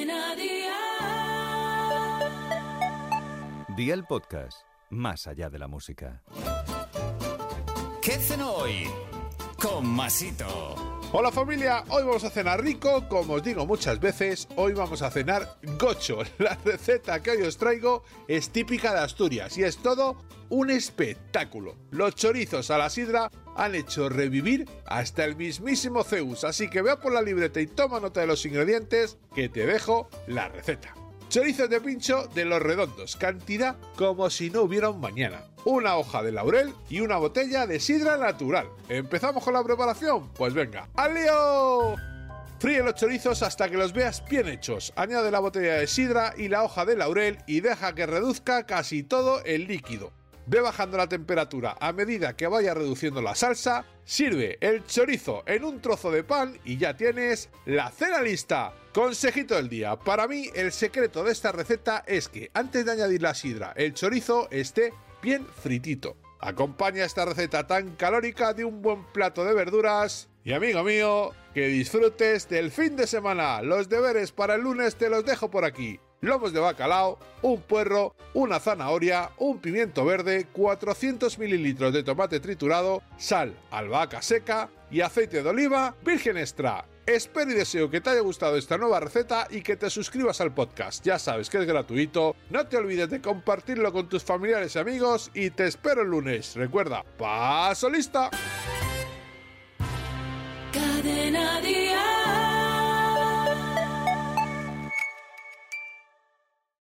Cadena Dial. Día el podcast, más allá de la música. ¿Qué cenó hoy? Con Masito. Hola familia, hoy vamos a cenar rico, como os digo muchas veces, hoy vamos a cenar gocho. La receta que hoy os traigo es típica de Asturias y es todo un espectáculo. Los chorizos a la sidra han hecho revivir hasta el mismísimo Zeus, así que vea por la libreta y toma nota de los ingredientes que te dejo la receta. Chorizos de pincho de los redondos, cantidad como si no hubiera un mañana. Una hoja de laurel y una botella de sidra natural. ¿Empezamos con la preparación? Pues venga, ¡al lío! Fríe los chorizos hasta que los veas bien hechos. Añade la botella de sidra y la hoja de laurel y deja que reduzca casi todo el líquido. Ve bajando la temperatura a medida que vaya reduciendo la salsa, sirve el chorizo en un trozo de pan y ya tienes la cena lista. Consejito del día, para mí el secreto de esta receta es que antes de añadir la sidra, el chorizo esté bien fritito. Acompaña esta receta tan calórica de un buen plato de verduras y amigo mío, que disfrutes del fin de semana. Los deberes para el lunes te los dejo por aquí lomos de bacalao, un puerro, una zanahoria, un pimiento verde, 400 mililitros de tomate triturado, sal, albahaca seca y aceite de oliva virgen extra. Espero y deseo que te haya gustado esta nueva receta y que te suscribas al podcast. Ya sabes que es gratuito. No te olvides de compartirlo con tus familiares y amigos y te espero el lunes. Recuerda, paso lista.